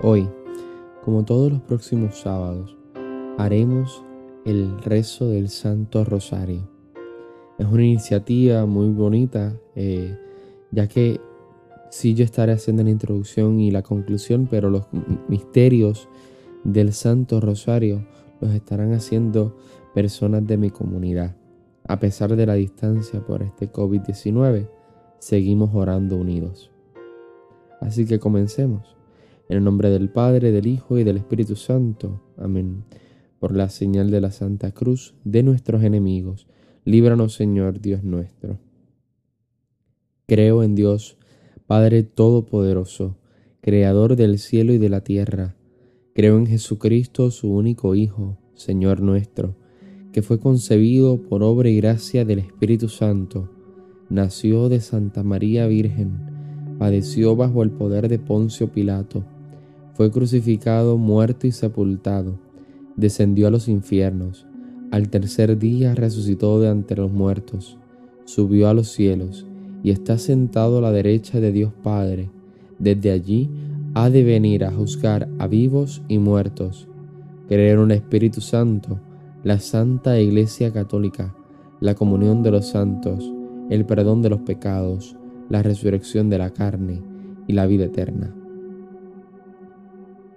Hoy, como todos los próximos sábados, haremos el rezo del Santo Rosario. Es una iniciativa muy bonita, eh, ya que sí yo estaré haciendo la introducción y la conclusión, pero los misterios del Santo Rosario los estarán haciendo personas de mi comunidad. A pesar de la distancia por este COVID-19, seguimos orando unidos. Así que comencemos. En el nombre del Padre, del Hijo y del Espíritu Santo. Amén. Por la señal de la Santa Cruz de nuestros enemigos, líbranos Señor Dios nuestro. Creo en Dios, Padre Todopoderoso, Creador del cielo y de la tierra. Creo en Jesucristo, su único Hijo, Señor nuestro, que fue concebido por obra y gracia del Espíritu Santo. Nació de Santa María Virgen, padeció bajo el poder de Poncio Pilato fue crucificado, muerto y sepultado, descendió a los infiernos, al tercer día resucitó de entre los muertos, subió a los cielos y está sentado a la derecha de Dios Padre. Desde allí ha de venir a juzgar a vivos y muertos. Creer en un Espíritu Santo, la Santa Iglesia Católica, la comunión de los santos, el perdón de los pecados, la resurrección de la carne y la vida eterna.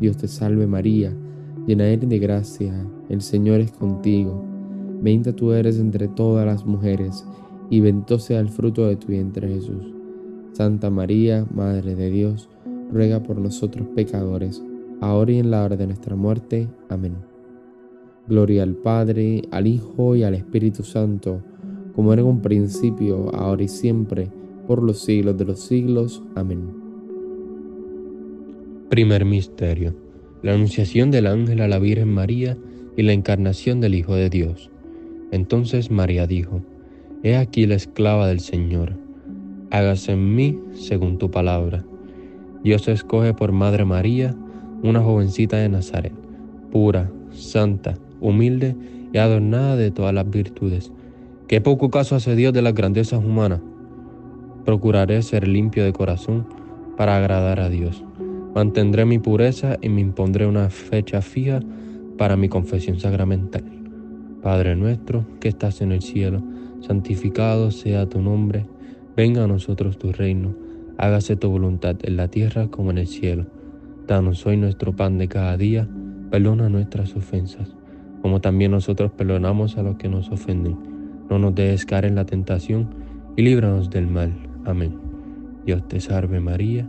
Dios te salve María, llena eres de gracia, el Señor es contigo. Bendita tú eres entre todas las mujeres, y bendito sea el fruto de tu vientre Jesús. Santa María, Madre de Dios, ruega por nosotros pecadores, ahora y en la hora de nuestra muerte. Amén. Gloria al Padre, al Hijo y al Espíritu Santo, como era en un principio, ahora y siempre, por los siglos de los siglos. Amén. Primer Misterio. La Anunciación del ángel a la Virgen María y la encarnación del Hijo de Dios. Entonces María dijo, He aquí la esclava del Señor, hágase en mí según tu palabra. Dios escoge por Madre María una jovencita de Nazaret, pura, santa, humilde y adornada de todas las virtudes. Qué poco caso hace Dios de las grandezas humanas. Procuraré ser limpio de corazón para agradar a Dios Mantendré mi pureza y me impondré una fecha fija para mi confesión sacramental. Padre nuestro que estás en el cielo, santificado sea tu nombre, venga a nosotros tu reino, hágase tu voluntad en la tierra como en el cielo. Danos hoy nuestro pan de cada día, perdona nuestras ofensas, como también nosotros perdonamos a los que nos ofenden. No nos dejes caer en la tentación y líbranos del mal. Amén. Dios te salve María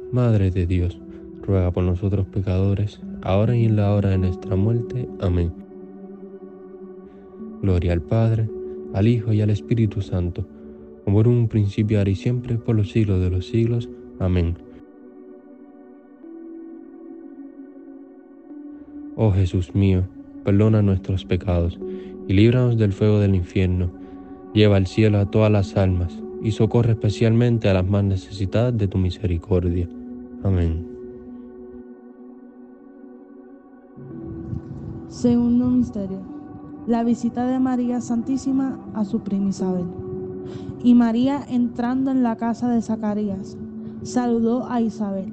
Madre de Dios, ruega por nosotros pecadores, ahora y en la hora de nuestra muerte. Amén. Gloria al Padre, al Hijo y al Espíritu Santo, como en un principio, ahora y siempre, por los siglos de los siglos. Amén. Oh Jesús mío, perdona nuestros pecados y líbranos del fuego del infierno. Lleva al cielo a todas las almas y socorre especialmente a las más necesitadas de tu misericordia. Amén. Segundo misterio. La visita de María Santísima a su prima Isabel. Y María entrando en la casa de Zacarías, saludó a Isabel.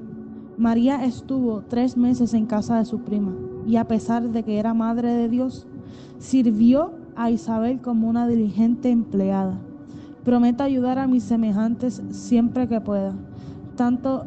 María estuvo tres meses en casa de su prima y a pesar de que era madre de Dios, sirvió a Isabel como una diligente empleada. Prometo ayudar a mis semejantes siempre que pueda, tanto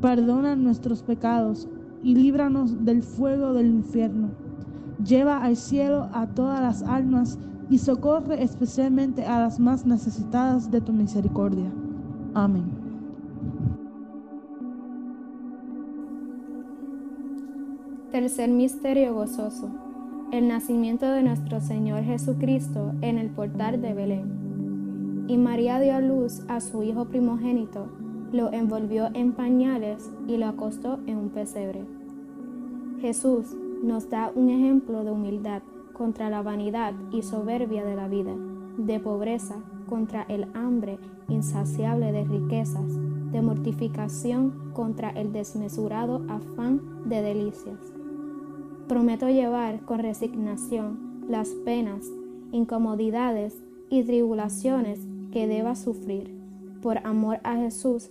perdona nuestros pecados y líbranos del fuego del infierno. Lleva al cielo a todas las almas y socorre especialmente a las más necesitadas de tu misericordia. Amén. Tercer misterio gozoso. El nacimiento de nuestro Señor Jesucristo en el portal de Belén. Y María dio a luz a su Hijo primogénito, lo envolvió en pañales y lo acostó en un pesebre. Jesús nos da un ejemplo de humildad contra la vanidad y soberbia de la vida, de pobreza contra el hambre insaciable de riquezas, de mortificación contra el desmesurado afán de delicias. Prometo llevar con resignación las penas, incomodidades y tribulaciones que deba sufrir, por amor a Jesús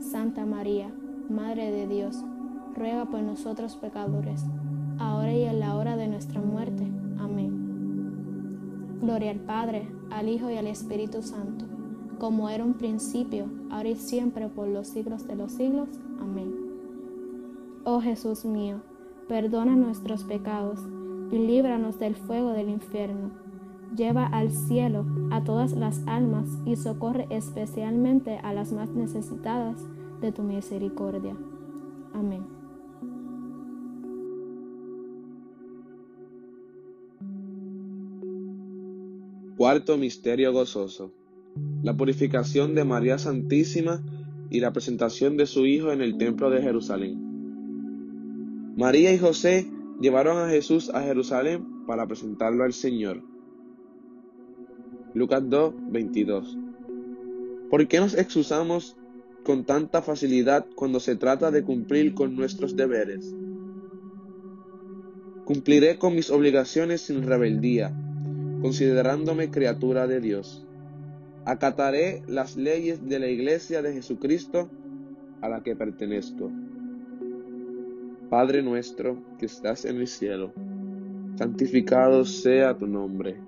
Santa María, Madre de Dios, ruega por nosotros pecadores, ahora y en la hora de nuestra muerte. Amén. Gloria al Padre, al Hijo y al Espíritu Santo, como era un principio, ahora y siempre, por los siglos de los siglos. Amén. Oh Jesús mío, perdona nuestros pecados y líbranos del fuego del infierno. Lleva al cielo a todas las almas y socorre especialmente a las más necesitadas de tu misericordia. Amén. Cuarto Misterio Gozoso. La purificación de María Santísima y la presentación de su Hijo en el Templo de Jerusalén. María y José llevaron a Jesús a Jerusalén para presentarlo al Señor. Lucas 2, 22. ¿Por qué nos excusamos con tanta facilidad cuando se trata de cumplir con nuestros deberes? Cumpliré con mis obligaciones sin rebeldía, considerándome criatura de Dios. Acataré las leyes de la Iglesia de Jesucristo a la que pertenezco. Padre nuestro que estás en el cielo, santificado sea tu nombre.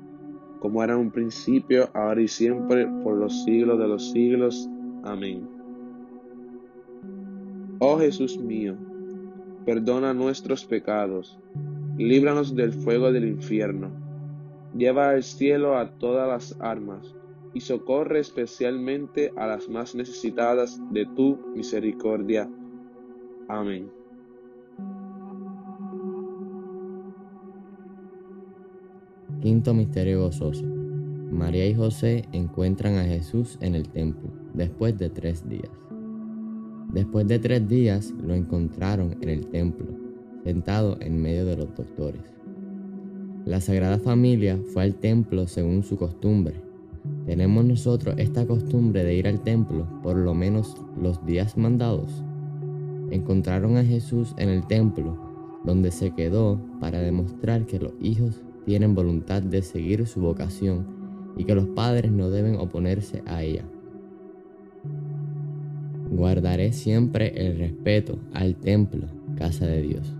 como era en un principio, ahora y siempre, por los siglos de los siglos. Amén. Oh Jesús mío, perdona nuestros pecados, líbranos del fuego del infierno, lleva al cielo a todas las almas, y socorre especialmente a las más necesitadas de tu misericordia. Amén. Quinto misterio gozoso. María y José encuentran a Jesús en el templo después de tres días. Después de tres días lo encontraron en el templo, sentado en medio de los doctores. La Sagrada Familia fue al templo según su costumbre. ¿Tenemos nosotros esta costumbre de ir al templo por lo menos los días mandados? Encontraron a Jesús en el templo, donde se quedó para demostrar que los hijos tienen voluntad de seguir su vocación y que los padres no deben oponerse a ella. Guardaré siempre el respeto al templo, casa de Dios.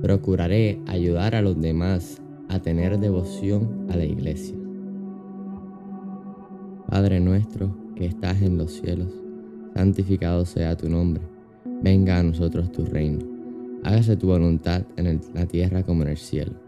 Procuraré ayudar a los demás a tener devoción a la iglesia. Padre nuestro que estás en los cielos, santificado sea tu nombre. Venga a nosotros tu reino. Hágase tu voluntad en la tierra como en el cielo.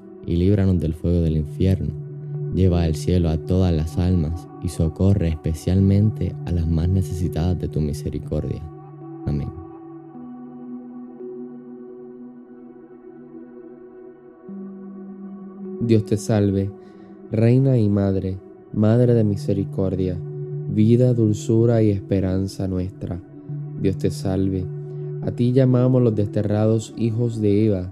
y líbranos del fuego del infierno. Lleva al cielo a todas las almas y socorre especialmente a las más necesitadas de tu misericordia. Amén. Dios te salve, Reina y Madre, Madre de misericordia, vida, dulzura y esperanza nuestra. Dios te salve, a ti llamamos los desterrados hijos de Eva,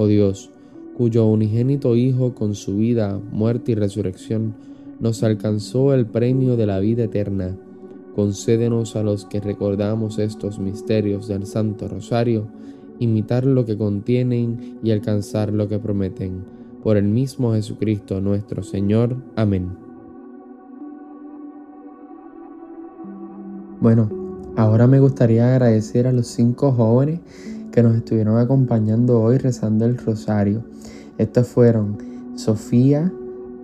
Oh Dios, cuyo unigénito Hijo con su vida, muerte y resurrección nos alcanzó el premio de la vida eterna, concédenos a los que recordamos estos misterios del Santo Rosario, imitar lo que contienen y alcanzar lo que prometen por el mismo Jesucristo nuestro Señor. Amén. Bueno, ahora me gustaría agradecer a los cinco jóvenes que nos estuvieron acompañando hoy rezando el rosario. Estos fueron Sofía,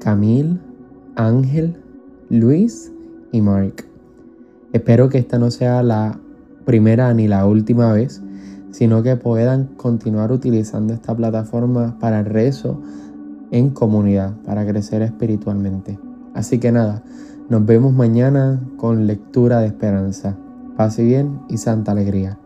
Camil, Ángel, Luis y Mark. Espero que esta no sea la primera ni la última vez, sino que puedan continuar utilizando esta plataforma para el rezo en comunidad para crecer espiritualmente. Así que nada, nos vemos mañana con lectura de esperanza. Pase bien y santa alegría.